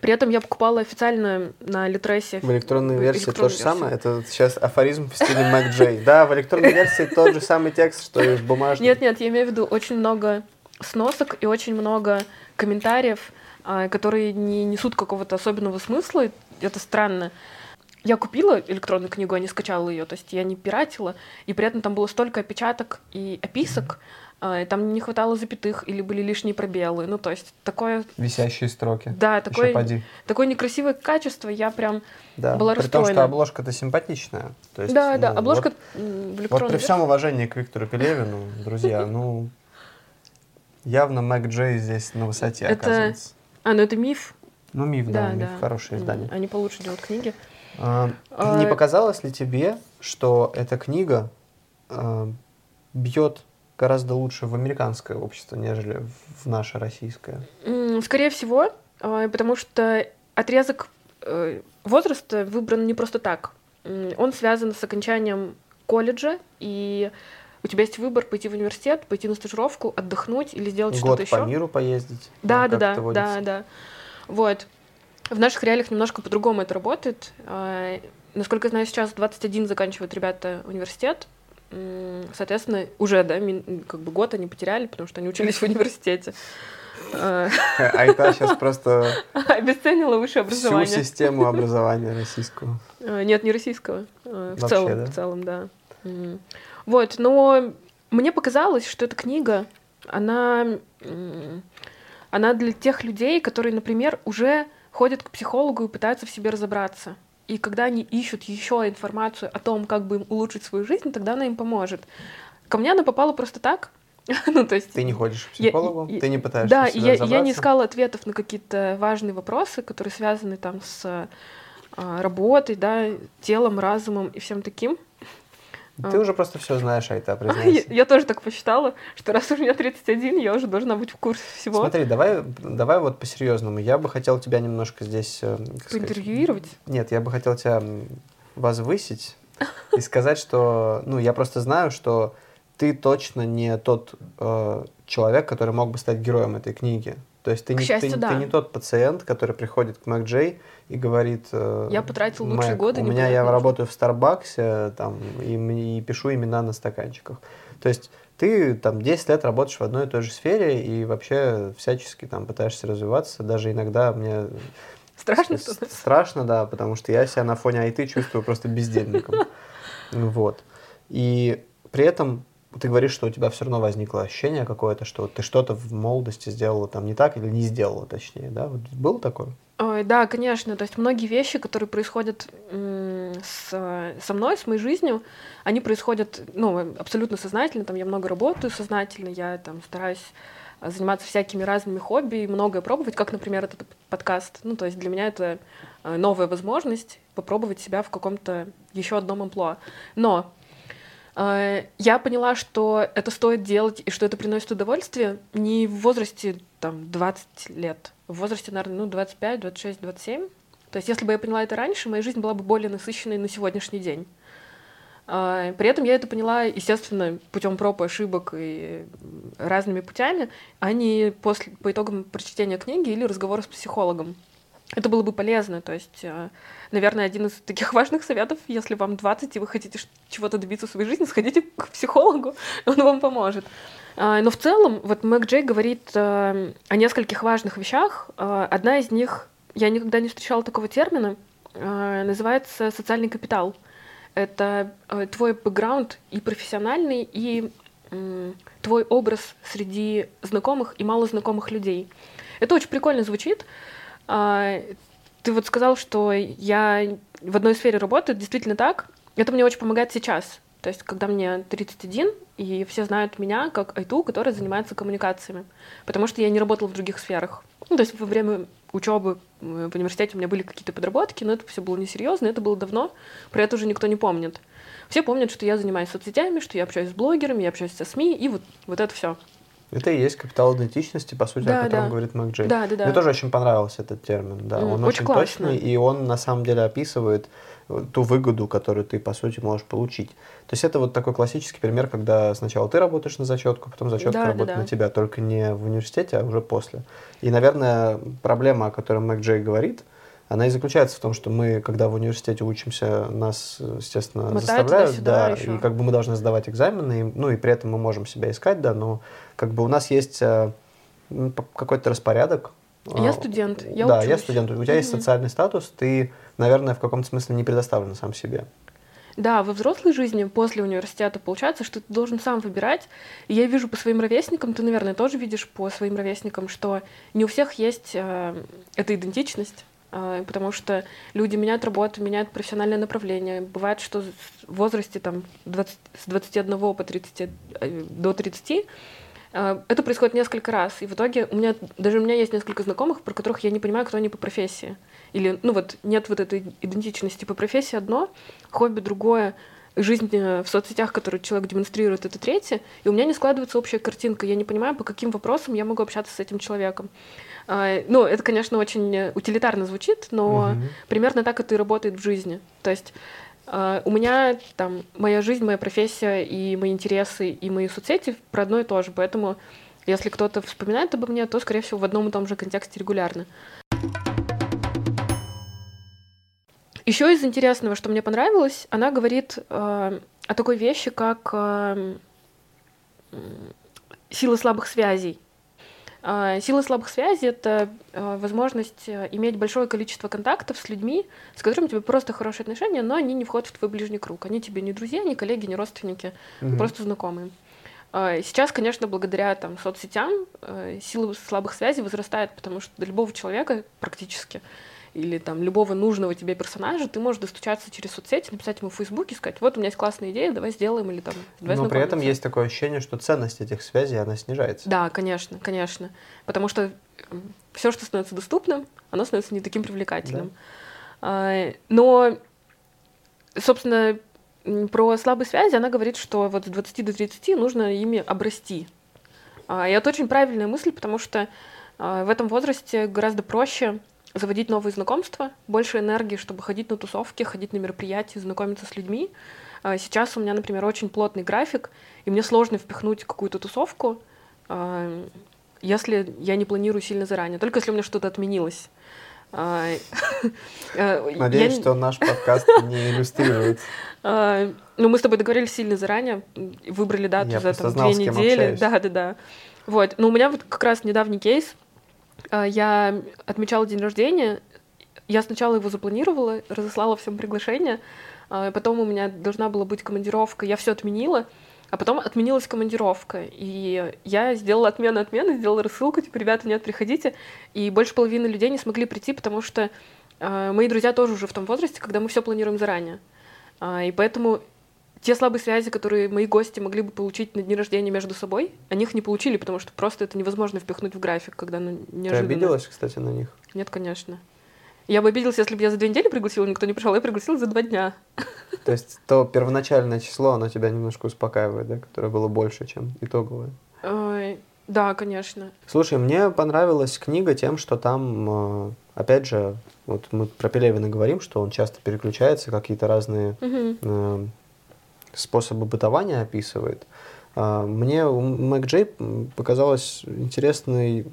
При этом я покупала официально на Литресе. В электронной версии то же версии. самое. Это сейчас афоризм в стиле Мэг Джей. Да, в электронной версии тот же самый текст, что и в бумажной. Нет, нет, я имею в виду очень много сносок и очень много комментариев, а, которые не несут какого-то особенного смысла. Это странно. Я купила электронную книгу, а не скачала ее, то есть я не пиратила, и при этом там было столько опечаток и описок, и там не хватало запятых или были лишние пробелы. Ну, то есть такое, Висящие строки. да, такое, такое некрасивое качество, я прям... Да. была При том, что расстроена. обложка-то симпатичная. То есть, да, да, ну, обложка вот- в Вот электронной при версии- всем уважении к Виктору Пелевину, друзья, ну, явно Мэг Джей здесь на высоте Это- оказывается. А, ну это миф. Ну, миф, да, Да, миф, да. хорошее издание. Они получше делают книги. А, А, Не показалось ли тебе, что эта книга а, бьет гораздо лучше в американское общество, нежели в- наше российское? Скорее всего, а, потому что отрезок э, возраста выбран не просто так. Он связан с окончанием колледжа, и у тебя есть выбор пойти в университет, пойти на стажировку, отдохнуть или сделать Год что-то по еще. миру поездить? Да, да, да, да, да. Вот. В наших реалиях немножко по-другому это работает. А, Насколько я знаю, сейчас 21 заканчивают ребята университет. Соответственно, уже, да, как бы год они потеряли, потому что они учились в университете. А, Айта сейчас просто Обесценила высшее всю образование. систему образования российского. А, Нет, не российского. А, В целом, в целом, да. Вот, но мне показалось, что эта книга, она, она для тех людей, которые, например, уже ходят к психологу и пытаются в себе разобраться. И когда они ищут еще информацию о том, как бы им улучшить свою жизнь, тогда она им поможет. Ко мне она попала просто так. ну, то есть Ты не ходишь к психологу, я- ты не пытаешься да, я, я не искала ответов на какие-то важные вопросы, которые связаны там с а, работой, да, телом, разумом и всем таким. Ты уже просто все знаешь, Айта, Я, признайся. я тоже так посчитала, что раз у меня 31, я уже должна быть в курсе всего. Смотри, давай, давай вот по-серьезному. Я бы хотел тебя немножко здесь... э, как сказать, Поинтервьюировать? Нет, я бы хотел тебя возвысить и сказать, что... Ну, я просто знаю, что ты точно не тот э, человек, который мог бы стать героем этой книги. То есть ты не, счастью, ты, да. ты не тот пациент, который приходит к Мэг Джей и говорит... э, Я потратил лучшие «Мэг, годы, У меня я нужно». работаю в Старбаксе там, и, и пишу имена на стаканчиках. То есть ты там 10 лет работаешь в одной и той же сфере и вообще всячески там пытаешься развиваться. Даже иногда мне Страшно становится? Страшно, да, потому что я себя на фоне IT чувствую просто бездельником. Вот. И при этом ты говоришь, что у тебя все равно возникло ощущение какое-то, что ты что-то в молодости сделала там не так или не сделала, точнее, да? Вот было такое? Ой, да, конечно. То есть многие вещи, которые происходят с, со мной, с моей жизнью, они происходят ну, абсолютно сознательно. Там я много работаю сознательно, я там стараюсь заниматься всякими разными хобби и многое пробовать, как, например, этот подкаст. Ну, то есть для меня это а, новая возможность попробовать себя в каком-то еще одном амплуа. Но э, я поняла, что это стоит делать и что это приносит удовольствие не в возрасте там 20 лет, в возрасте, наверное, ну, 25, 26, 27. То есть если бы я поняла это раньше, моя жизнь была бы более насыщенной на сегодняшний день. А, при этом я это поняла, естественно, путем проб и ошибок и разными путями, а не после, по итогам прочтения книги или разговора с психологом. Это было бы полезно. То есть, а, наверное, один из таких важных советов, если вам 20 и вы хотите чего-то добиться в своей жизни, сходите к психологу, он вам поможет. А, но в целом, вот Мэг Джей говорит о нескольких важных вещах. Одна из них, я никогда не встречала такого термина, называется социальный капитал — это э, твой бэкграунд и профессиональный, и твой образ среди знакомых и малознакомых людей. Это очень прикольно звучит. А, ты вот сказал, что я в одной сфере работаю, действительно так. Это мне очень помогает сейчас. То есть, когда мне 31, и все знают меня как айту, которая занимается коммуникациями. Потому что я не работала в других сферах. Ну, то есть во время учебы в университете у меня были какие-то подработки, но это все было несерьезно, это было давно, про это уже никто не помнит. Все помнят, что я занимаюсь соцсетями, что я общаюсь с блогерами, я общаюсь со СМИ, и вот, вот это все. Это и есть капитал идентичности, по сути, да, о котором да. говорит Мак Джей. Да, да, да. Мне тоже очень понравился этот термин. Да. Он очень, очень точный, и он на самом деле описывает ту выгоду, которую ты, по сути, можешь получить. То есть это вот такой классический пример, когда сначала ты работаешь на зачетку, потом зачетка да, работает да, да. на тебя, только не в университете, а уже после. И, наверное, проблема, о которой Мэг Джей говорит, она и заключается в том, что мы, когда в университете учимся, нас, естественно, Мотать заставляют, да, еще. и как бы мы должны сдавать экзамены, и, ну и при этом мы можем себя искать, да, но как бы у нас есть э, какой-то распорядок, я а, студент, я Да, учусь. я студент. У тебя mm-hmm. есть социальный статус, ты, наверное, в каком-то смысле не предоставлен сам себе. Да, во взрослой жизни после университета получается, что ты должен сам выбирать. И я вижу по своим ровесникам, ты, наверное, тоже видишь по своим ровесникам, что не у всех есть э, эта идентичность, потому что люди меняют работу, меняют профессиональное направление. Бывает, что в возрасте там, 20, с 21 по 30, э, до 30 а, это происходит несколько раз, и в итоге у меня даже у меня есть несколько знакомых, про которых я не понимаю, кто они по профессии. Или, ну вот, нет вот этой идентичности по профессии одно, хобби другое, жизнь э, в соцсетях, которую человек демонстрирует, это третье, и у меня не складывается общая картинка. Я не понимаю, по каким вопросам я могу общаться с этим человеком. А, ну, это, конечно, очень утилитарно звучит, но угу. примерно так это и работает в жизни. То есть Uh, у меня там моя жизнь, моя профессия и мои интересы и мои соцсети про одно и то же, поэтому если кто-то вспоминает обо мне, то, скорее всего, в одном и том же контексте регулярно. Еще из интересного, что мне понравилось, она говорит э, о такой вещи, как э, сила слабых связей. А, сила слабых связей — это а, возможность э, иметь большое количество контактов с людьми, с которыми у тебя просто хорошие отношения, но они не входят в твой ближний круг. Они тебе не друзья, не коллеги, не родственники, mm-hmm. просто знакомые. Сейчас, конечно, благодаря там, соцсетям э, сила слабых связей возрастает, потому что для любого человека практически или там любого нужного тебе персонажа, ты можешь достучаться через соцсети, написать ему в Фейсбуке, сказать, вот у меня есть классная идея, давай сделаем, или там, давай Но при этом есть такое ощущение, что ценность этих связей, она снижается. Да, конечно, конечно. Потому что все, что становится доступным, оно становится не таким привлекательным. Да. Но, собственно, про слабые связи она говорит, что вот с 20 до 30 нужно ими обрасти. И это очень правильная мысль, потому что в этом возрасте гораздо проще заводить новые знакомства, больше энергии, чтобы ходить на тусовки, ходить на мероприятия, знакомиться с людьми. А, сейчас у меня, например, очень плотный график, и мне сложно впихнуть какую-то тусовку, а, если я не планирую сильно заранее, только если у меня что-то отменилось. А, Надеюсь, я... что наш подкаст не иллюстрирует. Ну, мы с тобой договорились сильно заранее, выбрали дату за там, две недели. Да, да, да. Вот. Но у меня вот как раз недавний кейс — я отмечала день рождения. Я сначала его запланировала, разослала всем приглашение. А, потом у меня должна была быть командировка. Я все отменила. А потом отменилась командировка, и я сделала отмену отмены, сделала рассылку, типа, ребята, нет, приходите. И больше половины людей не смогли прийти, потому что э, мои друзья тоже уже в том возрасте, когда мы все планируем заранее. Э, и поэтому те слабые связи, которые мои гости могли бы получить на дни рождения между собой, они их не получили, потому что просто это невозможно впихнуть в график, когда ну, неожиданно. Ты обиделась, кстати, на них? Нет, конечно. Я бы обиделась, если бы я за две недели пригласила, никто не пришел, я пригласила за два дня. То есть то первоначальное число, оно тебя немножко успокаивает, да, которое было больше, чем итоговое. Ой, да, конечно. Слушай, мне понравилась книга тем, что там, э, опять же, вот мы про Пелевина говорим, что он часто переключается, какие-то разные. Способы бытования описывает. А, Мне Мэг Джей показалось интересной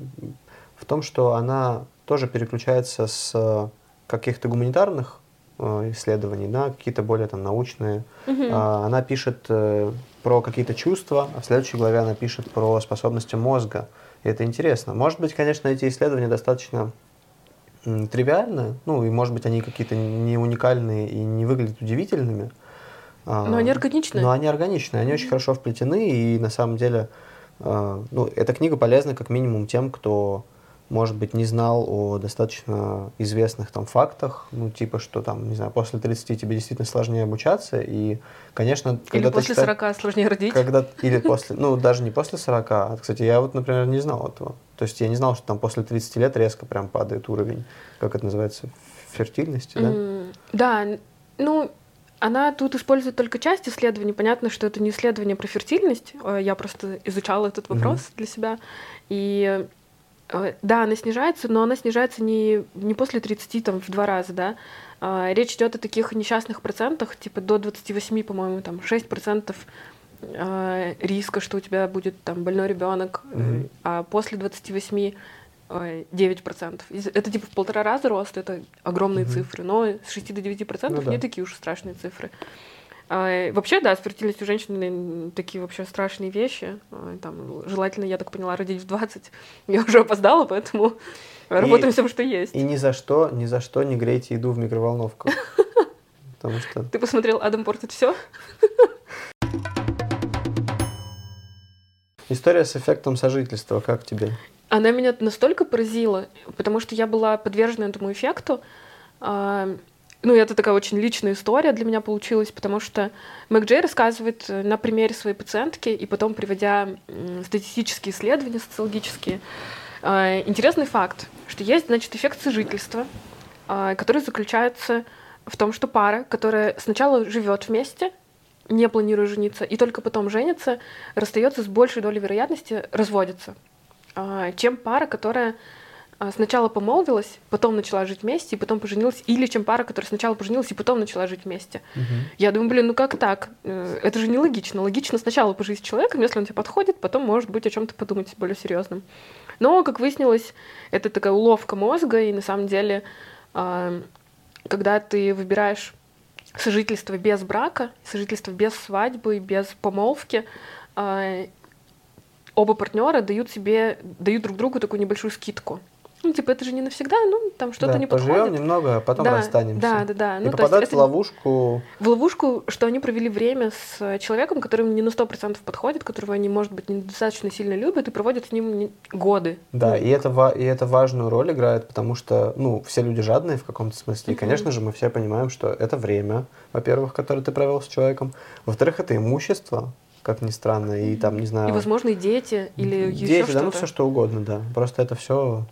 в том, что она тоже переключается с э, каких-то гуманитарных э, исследований на какие-то более там научные. А, Она пишет э, про какие-то чувства, а в следующей главе она пишет про способности мозга. И это интересно. Может быть, конечно, эти исследования достаточно тривиальны, ну и может быть они какие-то не уникальные и не выглядят удивительными. Но они органичны. но они органичные, они очень хорошо вплетены, и на самом деле, э, ну, эта книга полезна как минимум тем, кто, может быть, не знал о достаточно известных там фактах, ну, типа, что там, не знаю, после 30 тебе действительно сложнее обучаться, и, конечно, Или когда после читаешь- 40 сложнее родить. когда, или после, ну, даже не после 40. А, кстати, я вот, например, не знал этого. То есть я не знал, что там после 30 лет резко прям падает уровень, как это называется, фертильности, да? М, Да, ну, она тут использует только часть исследований. Понятно, что это не исследование про фертильность. Э, Я просто изучала этот вопрос для себя. И э, да, она снижается, но она снижается не, не после 30, там, в два раза, да. А, Речь идет о таких несчастных процентах, типа до 28, по-моему, там 6 процентов э, риска, что у тебя будет там больной ребенок, Мгм. а после 28 э, 9%. Из- Это типа в полтора раза рост, это огромные Мгм. цифры, но с 6 до 9% Ну да. не такие уж страшные цифры. А, Вообще, да, с фертильностью женщины такие вообще страшные вещи. А, Там, желательно, я так поняла, родить в 20. Я уже опоздала, поэтому работаем всем, что есть. И ни за что, ни за что не грейте еду в микроволновку. Потому что Ты посмотрел «Адам портит все? история с эффектом сожительства, как тебе? Она меня настолько поразила, потому что я была подвержена этому эффекту. А, Ну, это такая очень личная история для меня получилась, потому что Мэг Джей рассказывает э, на примере своей пациентки и потом приводя статистические исследования социологические. А, Интересный факт, что есть, значит, эффект сожительства, а, который заключается в том, что пара, которая сначала живет вместе, не планируя жениться, и только потом женится, расстается с большей долей вероятности разводиться, а, чем пара, которая а, сначала помолвилась, потом начала жить вместе, и потом поженилась, или чем пара, которая сначала поженилась и потом начала жить вместе. Я думаю, блин, ну как так? Э, Это же нелогично. Логично сначала пожить с человеком, если он тебе подходит, потом, может быть, о чем-то подумать более серьезным. Но, как выяснилось, это такая уловка мозга, и на самом деле, а, когда ты выбираешь сожительство без брака, сожительство без свадьбы, без помолвки, а, оба партнера дают себе, дают друг другу такую небольшую скидку. Ну, типа, это же не навсегда, ну, там что-то Да, не поживем подходит. немного, а потом да, расстанемся. Да, да, да. И Ну, есть попадают это в ловушку. в ловушку, что они провели время с человеком, которым не на 100% подходит, которого они, может быть, недостаточно сильно любят, и проводят с ним годы. Да, Ну, и это, и это важную роль играет, потому что, ну, все люди жадные в каком-то смысле. И, конечно же, мы все понимаем, что это время, во-первых, которое ты провел с человеком. Во-вторых, это имущество, как ни странно, и там, не знаю... И, возможно, и дети, или еще дети, что-то. да, ну все что угодно, да. Просто это все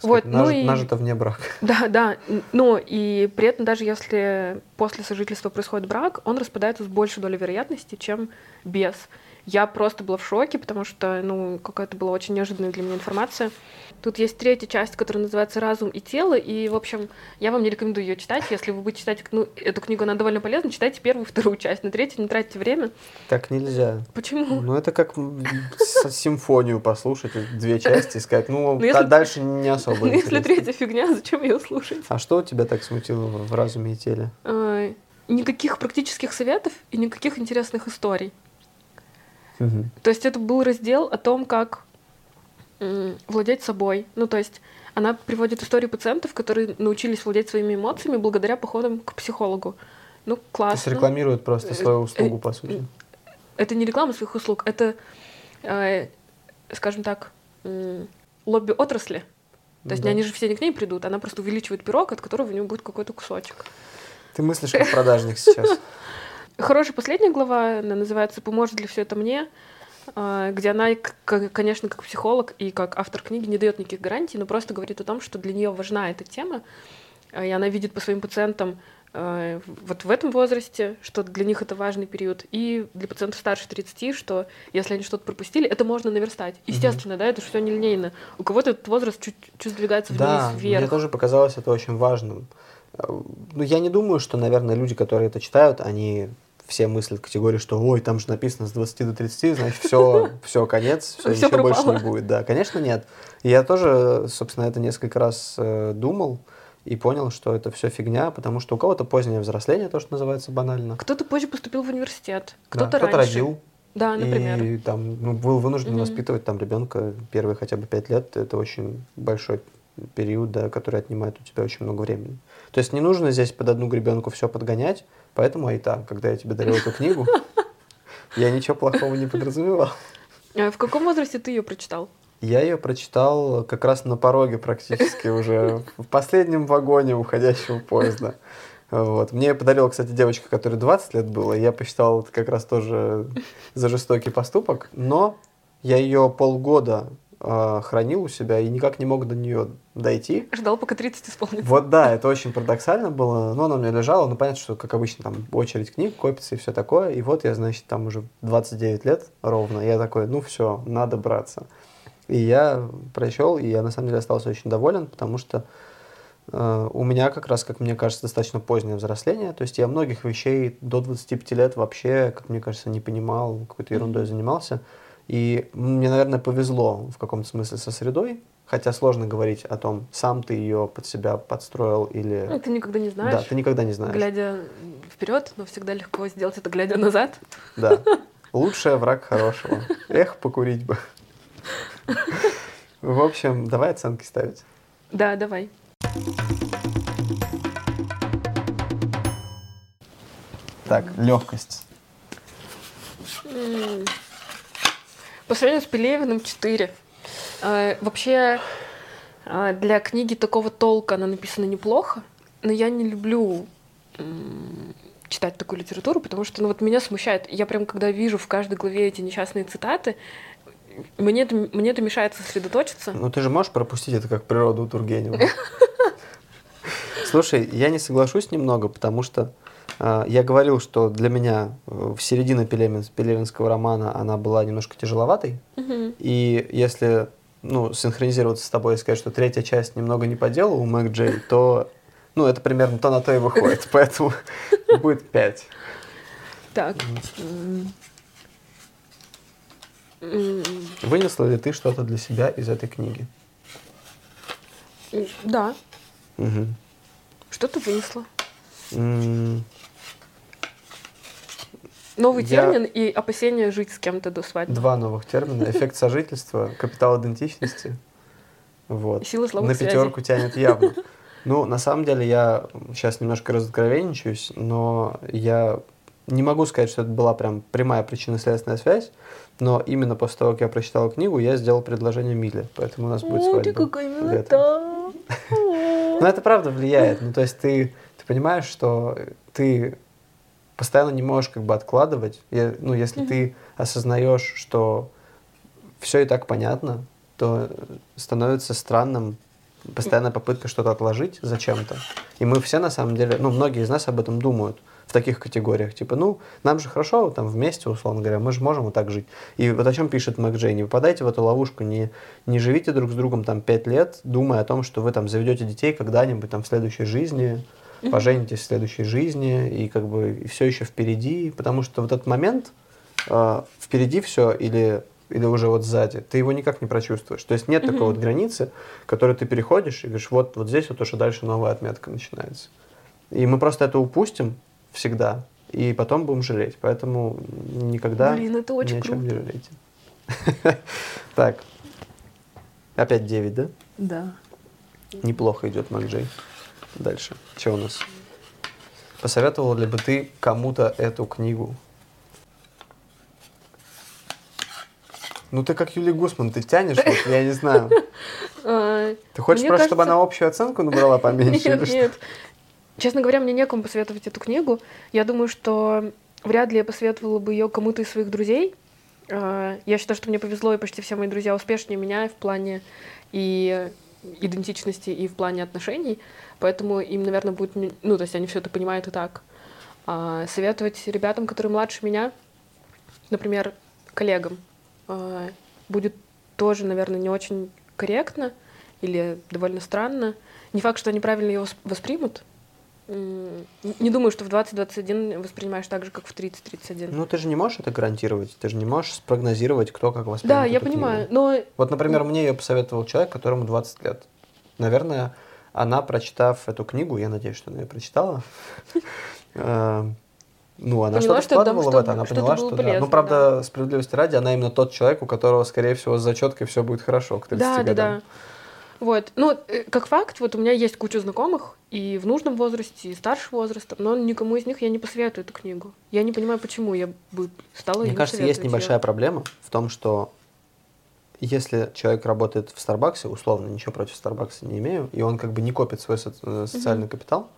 Вот, ну и- нажито вне брака. Да, да. Но и при этом, даже если после сожительства происходит брак, он распадается с большей долей вероятности, чем без. Я просто была в шоке, потому что, ну, какая-то была очень неожиданная для меня информация. Тут есть третья часть, которая называется «Разум и тело», и, в общем, я вам не рекомендую ее читать. Если вы будете читать, ну, эту книгу, она довольно полезна, читайте первую вторую часть. На третью не тратьте время. Так нельзя. Почему? Ну, это как симфонию послушать, две части, и сказать, ну, Ну, если- а дальше не особо Ну, если третья фигня, зачем ее слушать? А что тебя так смутило в в разуме и теле? А, Никаких практических советов и никаких интересных историй. Мгм. То есть это был раздел о том, как владеть собой. Ну, то есть она приводит истории пациентов, которые научились владеть своими эмоциями благодаря походам к психологу. Ну, То есть классно. рекламируют просто Э, свою э, услугу, по сути. Это не реклама своих услуг, это, э, скажем так, лобби отрасли. То есть Да. они же все не к ней придут, она просто увеличивает пирог, от которого у него будет какой-то кусочек. Ты мыслишь как продажник сейчас. Хорошая последняя глава, она называется «Поможет ли все это мне?», а, где она, конечно, как психолог и как автор книги не дает никаких гарантий, но просто говорит о том, что для нее важна эта тема, и она видит по своим пациентам э, вот в этом возрасте, что для них это важный период, и для пациентов старше 30, что если они что-то пропустили, это можно наверстать. Естественно, mm-hmm. да, это же все нелинейно. У кого-то этот возраст чуть, чуть сдвигается вниз, да, вверх. мне тоже показалось это очень важным. Ну, я не думаю, что, наверное, люди, которые это читают, они все мыслят категории, что ой, там же написано с 20 до 30, значит, все, все, конец, все, ничего больше не будет. Да, конечно, нет. Я тоже, собственно, это несколько раз э, думал и понял, что это все фигня, потому что у кого-то позднее взросление, то, что называется банально. Кто-то позже поступил в университет, кто-то да, кто раньше. родил. Да, например. И там ну, был вынужден mm-hmm. воспитывать там ребенка первые хотя бы пять лет. Это очень большой период, да, который отнимает у тебя очень много времени. То есть не нужно здесь под одну гребенку все подгонять, поэтому и так, когда я тебе дарил эту книгу, я ничего плохого не подразумевал. А в каком возрасте ты ее прочитал? Я ее прочитал как раз на пороге практически уже, в последнем вагоне уходящего поезда. Вот. Мне подарила, кстати, девочка, которой 20 лет было, и я посчитал это как раз тоже за жестокий поступок, но я ее полгода э, хранил у себя и никак не мог до нее дойти. Ждал, пока 30 исполнится. Вот да, это очень парадоксально было, но она у меня лежала, ну понятно, что, как обычно, там очередь книг копится и все такое, и вот я, значит, там уже 29 лет ровно, я такой, ну все, надо браться. И я прочел, и я на самом деле остался очень доволен, потому что э, у меня как раз, как мне кажется, достаточно позднее взросление. То есть я многих вещей до 25 лет вообще, как мне кажется, не понимал, какой-то ерундой занимался. И мне, наверное, повезло в каком-то смысле со средой, хотя сложно говорить о том, сам ты ее под себя подстроил или... Ну, ты никогда не знаешь. Да, ты никогда не знаешь. Глядя вперед, но всегда легко сделать это, глядя назад. Да. Лучший враг хорошего. Эх, покурить бы. В общем, давай оценки ставить. Да, давай. Так, легкость. По сравнению с Пелевиным 4. А, вообще, а, для книги такого толка она написана неплохо, но я не люблю читать такую литературу, потому что ну, вот меня смущает. Я прям, когда вижу в каждой главе эти несчастные цитаты, мне это, мне это мешает сосредоточиться. Ну ты же можешь пропустить это как природу у Тургенева. Слушай, я не соглашусь немного, потому что э, я говорил, что для меня э, в середине Пелевин, Пелевинского романа она была немножко тяжеловатой. Угу. И если ну, синхронизироваться с тобой и сказать, что третья часть немного не по делу у Мэг Джей, то ну, это примерно то на то и выходит. Поэтому будет пять. Так. Вынесла ли ты что-то для себя из этой книги? Да. Угу. Что ты вынесла? Новый Я- термин и опасение жить с кем-то до свадьбы. Два новых термина. Эффект сожительства, капитал идентичности. Вот. И сила слабых На связей. пятерку тянет явно. Ну, на самом деле, я сейчас немножко разоткровенничаюсь, но я не могу сказать, что это была прям прямая причинно-следственная связь, но именно после того, как я прочитал книгу, я сделал предложение Миле, поэтому у нас будет свадьба. ты какая милота. Но это правда влияет. Ну, то есть ты, ты понимаешь, что ты постоянно не можешь как бы откладывать. Я- ну, если ты осознаешь, что все и так понятно, то становится странным постоянная попытка что-то отложить зачем-то. И мы все на самом деле, ну, многие из нас об этом думают в таких категориях. Типа, ну, нам же хорошо там вместе, условно говоря, мы же можем вот так жить. И вот о чем пишет Мэг Джей, не попадайте в эту ловушку, не, не живите друг с другом там пять лет, думая о том, что вы там заведете детей когда-нибудь там в следующей жизни, поженитесь в следующей жизни, и как бы все еще впереди, потому что вот этот момент э, впереди все или или уже вот сзади, ты его никак не прочувствуешь. То есть нет такой вот границы, которую ты переходишь и говоришь, вот, вот здесь вот уже дальше новая отметка начинается. И мы просто это упустим всегда, и потом будем жалеть. Поэтому никогда Блин, это очень ни о чем не круто. жалейте. Так. Опять 9, да? Да. Неплохо идет Макджей. Дальше. Что у нас? Посоветовала ли бы ты кому-то эту книгу? Ну ты как Юлия Гусман, ты тянешь, вот, я не знаю. А, Ты хочешь Мне просто, чтобы она общую оценку набрала поменьше? Нет, нет. Честно говоря, мне некому посоветовать эту книгу. Я думаю, что вряд ли я посоветовала бы ее кому-то из своих друзей. А, Я считаю, что мне повезло, и почти все мои друзья успешнее меня в плане и идентичности и в плане отношений, поэтому им, наверное, будет, ну, то есть они все это понимают и так. А советовать ребятам, которые младше меня, например, коллегам, а, будет тоже, наверное, не очень корректно или довольно странно. Не факт, что они правильно его воспримут, не думаю, что в 20-21 воспринимаешь так же, как в 30-31. Ну, ты же не можешь это гарантировать. Ты же не можешь спрогнозировать, кто как воспримет Да, я понимаю, но... Вот, например, мне ее посоветовал человек, которому 20 лет. Наверное, она, прочитав эту книгу, я надеюсь, что она ее прочитала, э, ну, она что-то вкладывала в это, она поняла, что да. Ну, правда, справедливости ради, она именно тот человек, у которого, скорее всего, с зачеткой все будет хорошо к 30 да, годам. Да, да, вот. Ну, э, как факт, вот у меня есть куча знакомых и в нужном возрасте, и старшего возраста, но никому из них я не посоветую эту книгу. Я не понимаю, почему я бы стала Мне кажется, есть небольшая ее. проблема в том, что если человек работает в Старбаксе, условно, ничего против Старбакса не имею, и он как бы не копит свой со- э, социальный mm-hmm. капитал,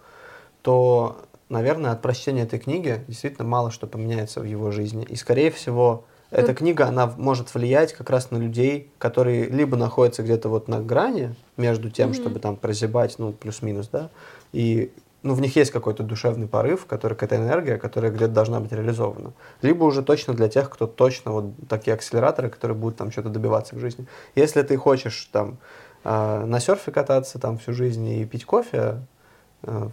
то, наверное, от прочтения этой книги действительно мало что поменяется в его жизни. И, скорее всего, эта книга, она может влиять как раз на людей, которые либо находятся где-то вот на грани между тем, mm-hmm. чтобы там прозябать, ну, плюс-минус, да, и ну, в них есть какой-то душевный порыв, который, какая-то энергия, которая где-то должна быть реализована. Либо уже точно для тех, кто точно вот такие акселераторы, которые будут там что-то добиваться в жизни. Если ты хочешь там э, на серфе кататься там всю жизнь и пить кофе, э,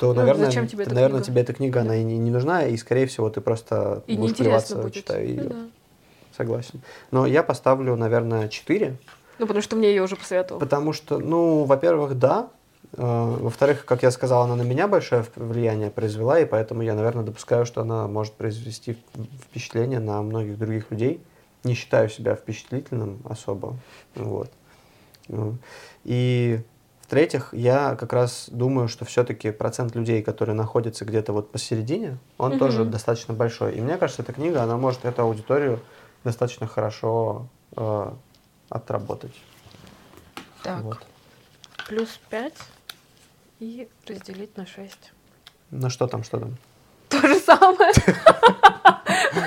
то, ну, наверное, зачем тебе эта наверное, книга? тебе эта книга, да. она и не, не нужна, и, скорее всего, ты просто и будешь плеваться, читая ее. Ну, да. Согласен. Но я поставлю, наверное, 4. Ну, потому что мне ее уже посоветовал. Потому что, ну, во-первых, да. Э, во-вторых, как я сказал, она на меня большое влияние произвела, и поэтому я, наверное, допускаю, что она может произвести впечатление на многих других людей. Не считаю себя впечатлительным особо. Вот. Ну, и в-третьих, я как раз думаю, что все-таки процент людей, которые находятся где-то вот посередине, он угу. тоже достаточно большой. И мне кажется, эта книга, она может эту аудиторию достаточно хорошо э, отработать. Так, вот. плюс 5 и разделить на 6. На что там, что там? То же самое.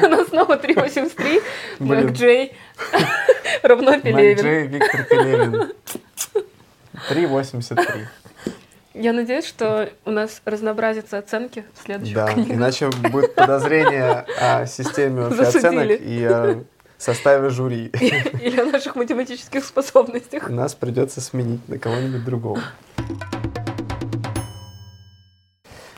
Нас снова 383. Мак Джей равно Пелевин. Мак Джей, Виктор Пелевин. 3,83. Я надеюсь, что у нас разнообразятся оценки в следующих да, книгах. иначе будет подозрение о системе оценок и о составе жюри. Или о наших математических способностях. Нас придется сменить на кого-нибудь другого.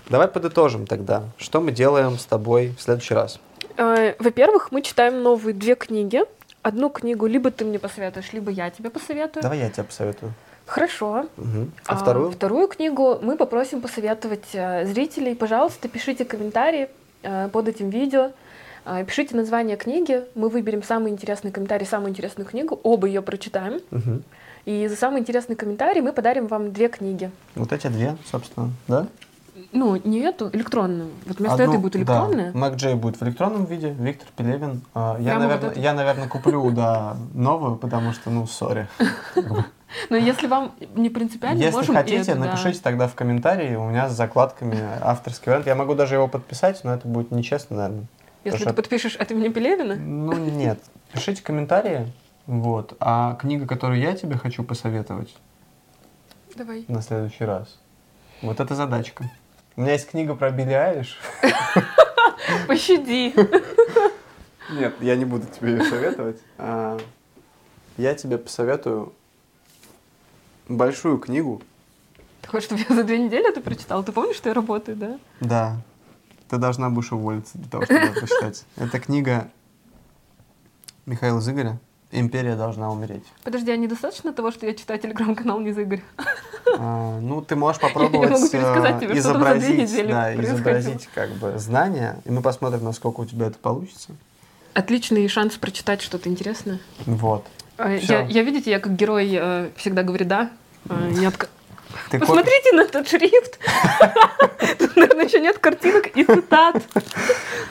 Давай подытожим тогда. Что мы делаем с тобой в следующий раз? А, во-первых, мы читаем новые две книги. Одну книгу либо ты мне посоветуешь, либо я тебе посоветую. Давай я тебе посоветую. Хорошо. Угу. А, а вторую? Вторую книгу мы попросим посоветовать э, зрителей. Пожалуйста, пишите комментарии э, под этим видео. Э, пишите название книги. Мы выберем самый интересный комментарий, самую интересную книгу. Оба ее прочитаем. Угу. И за самый интересный комментарий мы подарим вам две книги. Вот эти две, собственно, да? Ну, не эту, электронную. Вот вместо Одну, этой будет электронная. Да. Мак Джей будет в электронном виде, Виктор Пелевин. А, я, наверное, вот я, наверное, куплю, да, новую, потому что, ну, сори. Но если вам не принципиально, Если можем хотите, это, напишите да. тогда в комментарии. У меня с закладками авторский вариант. Я могу даже его подписать, но это будет нечестно, наверное. Если ты что... подпишешь от имени Пелевина? Ну, нет. Пишите комментарии. Вот. А книга, которую я тебе хочу посоветовать Давай. на следующий раз. Вот это задачка. У меня есть книга про Билли Айлиш. Пощади. Нет, я не буду тебе ее советовать. А, я тебе посоветую большую книгу. Ты хочешь, чтобы я за две недели это прочитал? Ты помнишь, что я работаю, да? Да. Ты должна будешь уволиться для того, чтобы это прочитать. Это книга Михаила Зыгоря «Империя должна умереть». Подожди, а недостаточно того, что я читаю телеграм-канал не Зыгорь? А, ну, ты можешь попробовать я могу э, тебе, изобразить, да, изобразить как бы знания, и мы посмотрим, насколько у тебя это получится. Отличный шанс прочитать что-то интересное. Вот. А, я, я, видите, я как герой э, всегда говорю «да». Э, не отка... Ты Посмотрите коп... на этот шрифт. Тут, наверное, еще нет картинок и цитат.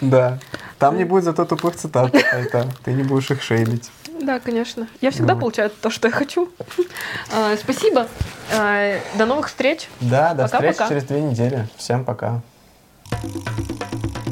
Да. Там не будет зато тупых цитат. Это ты не будешь их шеймить. Да, конечно. Я всегда получаю то, что я хочу. Спасибо. До новых встреч. Да, до встречи через две недели. Всем пока. Thank you